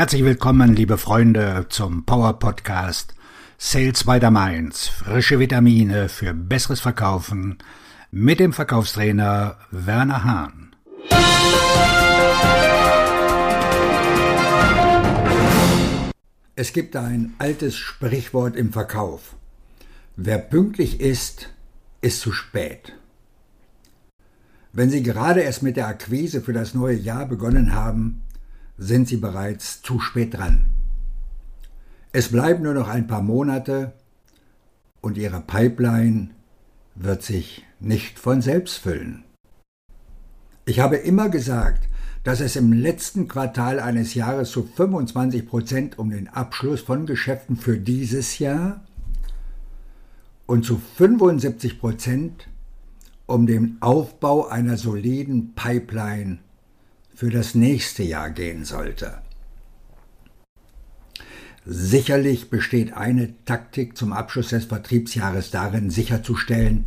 Herzlich willkommen, liebe Freunde, zum Power Podcast Sales by the Mainz. Frische Vitamine für besseres Verkaufen mit dem Verkaufstrainer Werner Hahn. Es gibt ein altes Sprichwort im Verkauf. Wer pünktlich ist, ist zu spät. Wenn Sie gerade erst mit der Akquise für das neue Jahr begonnen haben, sind Sie bereits zu spät dran. Es bleiben nur noch ein paar Monate und Ihre Pipeline wird sich nicht von selbst füllen. Ich habe immer gesagt, dass es im letzten Quartal eines Jahres zu 25 Prozent um den Abschluss von Geschäften für dieses Jahr und zu 75 Prozent um den Aufbau einer soliden Pipeline für das nächste Jahr gehen sollte. Sicherlich besteht eine Taktik zum Abschluss des Vertriebsjahres darin, sicherzustellen,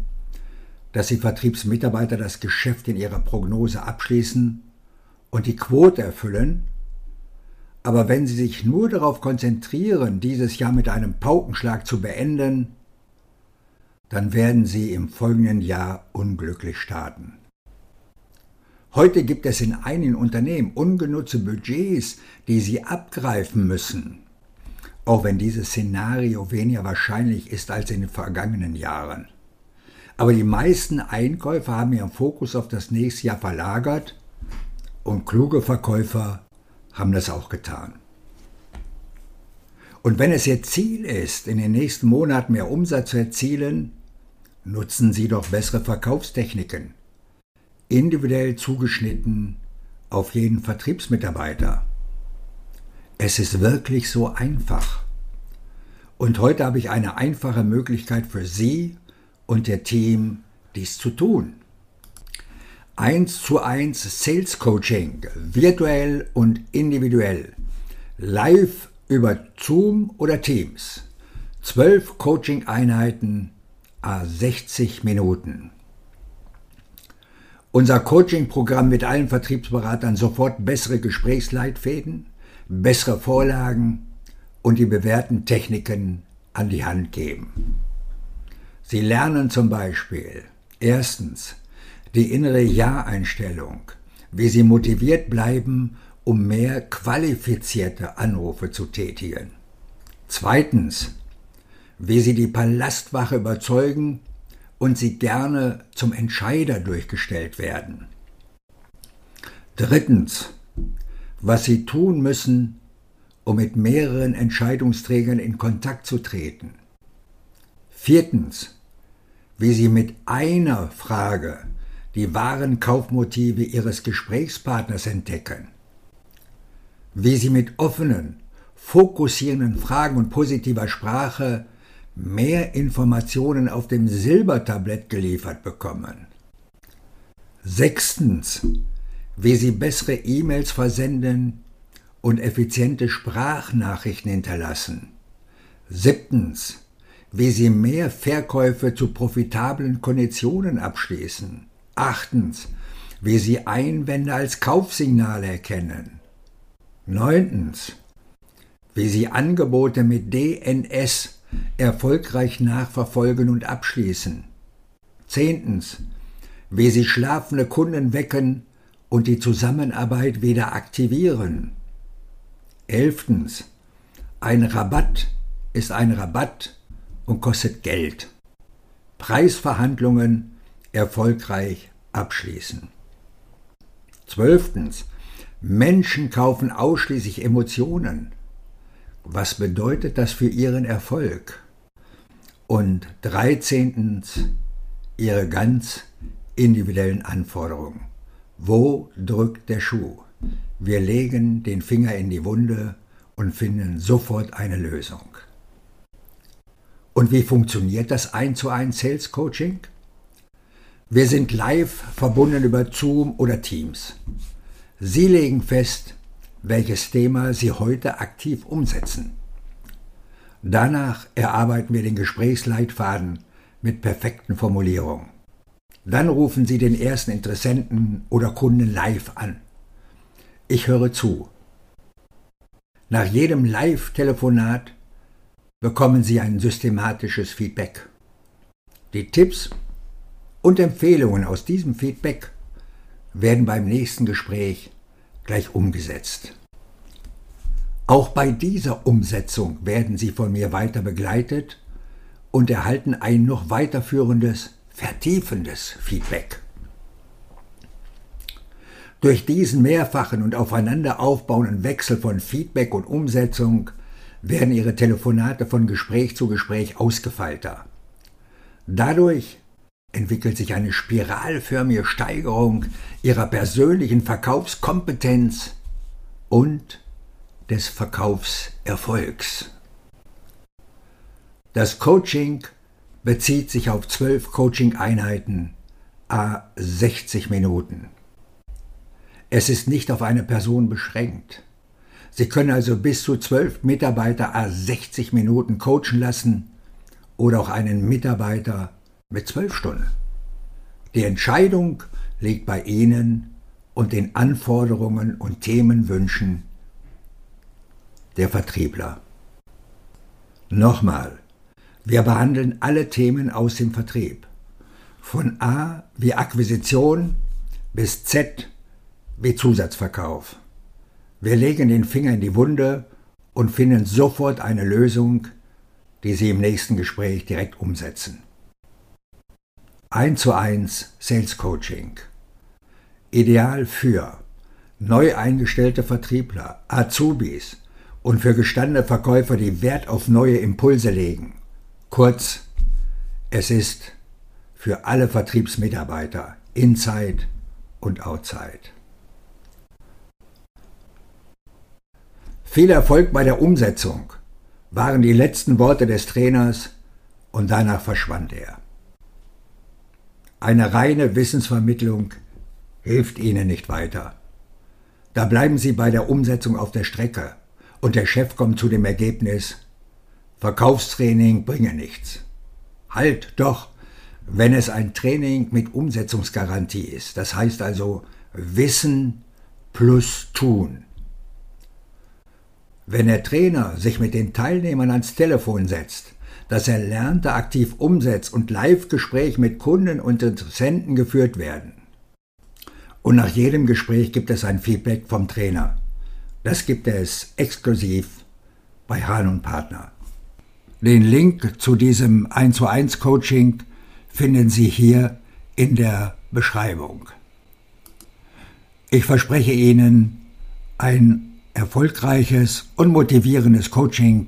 dass die Vertriebsmitarbeiter das Geschäft in ihrer Prognose abschließen und die Quote erfüllen, aber wenn sie sich nur darauf konzentrieren, dieses Jahr mit einem Paukenschlag zu beenden, dann werden Sie im folgenden Jahr unglücklich starten. Heute gibt es in einigen Unternehmen ungenutzte Budgets, die Sie abgreifen müssen, auch wenn dieses Szenario weniger wahrscheinlich ist als in den vergangenen Jahren. Aber die meisten Einkäufer haben ihren Fokus auf das nächste Jahr verlagert und kluge Verkäufer haben das auch getan. Und wenn es Ihr Ziel ist, in den nächsten Monaten mehr Umsatz zu erzielen, Nutzen Sie doch bessere Verkaufstechniken, individuell zugeschnitten auf jeden Vertriebsmitarbeiter. Es ist wirklich so einfach. Und heute habe ich eine einfache Möglichkeit für Sie und Ihr Team, dies zu tun. 1 zu 1 Sales Coaching, virtuell und individuell, live über Zoom oder Teams. 12 Coaching-Einheiten a 60 Minuten. Unser Coaching-Programm mit allen Vertriebsberatern sofort bessere Gesprächsleitfäden, bessere Vorlagen und die bewährten Techniken an die Hand geben. Sie lernen zum Beispiel erstens die innere Ja-Einstellung, wie Sie motiviert bleiben, um mehr qualifizierte Anrufe zu tätigen. Zweitens wie sie die Palastwache überzeugen und sie gerne zum Entscheider durchgestellt werden. Drittens, was sie tun müssen, um mit mehreren Entscheidungsträgern in Kontakt zu treten. Viertens, wie sie mit einer Frage die wahren Kaufmotive ihres Gesprächspartners entdecken. Wie sie mit offenen, fokussierenden Fragen und positiver Sprache mehr Informationen auf dem Silbertablett geliefert bekommen. Sechstens, wie Sie bessere E-Mails versenden und effiziente Sprachnachrichten hinterlassen. Siebtens, wie Sie mehr Verkäufe zu profitablen Konditionen abschließen. Achtens, wie Sie Einwände als Kaufsignale erkennen. Neuntens, wie Sie Angebote mit DNS erfolgreich nachverfolgen und abschließen. Zehntens, wie Sie schlafende Kunden wecken und die Zusammenarbeit wieder aktivieren. Elftens, ein Rabatt ist ein Rabatt und kostet Geld. Preisverhandlungen erfolgreich abschließen. Zwölftens, Menschen kaufen ausschließlich Emotionen. Was bedeutet das für Ihren Erfolg? Und dreizehntens Ihre ganz individuellen Anforderungen. Wo drückt der Schuh? Wir legen den Finger in die Wunde und finden sofort eine Lösung. Und wie funktioniert das 1 zu 1 Sales Coaching? Wir sind live verbunden über Zoom oder Teams. Sie legen fest, welches Thema Sie heute aktiv umsetzen. Danach erarbeiten wir den Gesprächsleitfaden mit perfekten Formulierungen. Dann rufen Sie den ersten Interessenten oder Kunden live an. Ich höre zu. Nach jedem Live-Telefonat bekommen Sie ein systematisches Feedback. Die Tipps und Empfehlungen aus diesem Feedback werden beim nächsten Gespräch gleich umgesetzt. Auch bei dieser Umsetzung werden Sie von mir weiter begleitet und erhalten ein noch weiterführendes, vertiefendes Feedback. Durch diesen mehrfachen und aufeinander aufbauenden Wechsel von Feedback und Umsetzung werden Ihre Telefonate von Gespräch zu Gespräch ausgefeilter. Dadurch entwickelt sich eine spiralförmige Steigerung Ihrer persönlichen Verkaufskompetenz und des Verkaufserfolgs. Das Coaching bezieht sich auf zwölf Coaching-Einheiten a 60 Minuten. Es ist nicht auf eine Person beschränkt. Sie können also bis zu zwölf Mitarbeiter a 60 Minuten coachen lassen oder auch einen Mitarbeiter mit zwölf Stunden. Die Entscheidung liegt bei Ihnen und den Anforderungen und Themenwünschen der Vertriebler. Nochmal, wir behandeln alle Themen aus dem Vertrieb. Von A wie Akquisition bis Z wie Zusatzverkauf. Wir legen den Finger in die Wunde und finden sofort eine Lösung, die Sie im nächsten Gespräch direkt umsetzen. 1 zu 1 Sales Coaching. Ideal für neu eingestellte Vertriebler, Azubis, und für gestandene Verkäufer, die Wert auf neue Impulse legen. Kurz, es ist für alle Vertriebsmitarbeiter, inside und outside. Viel Erfolg bei der Umsetzung waren die letzten Worte des Trainers und danach verschwand er. Eine reine Wissensvermittlung hilft Ihnen nicht weiter. Da bleiben Sie bei der Umsetzung auf der Strecke und der Chef kommt zu dem Ergebnis, Verkaufstraining bringe nichts. Halt doch, wenn es ein Training mit Umsetzungsgarantie ist. Das heißt also Wissen plus Tun. Wenn der Trainer sich mit den Teilnehmern ans Telefon setzt, das Erlernte aktiv umsetzt und Live-Gespräch mit Kunden und Interessenten geführt werden. Und nach jedem Gespräch gibt es ein Feedback vom Trainer. Das gibt es exklusiv bei Hahn und Partner. Den Link zu diesem 1 zu 1 Coaching finden Sie hier in der Beschreibung. Ich verspreche Ihnen ein erfolgreiches und motivierendes Coaching.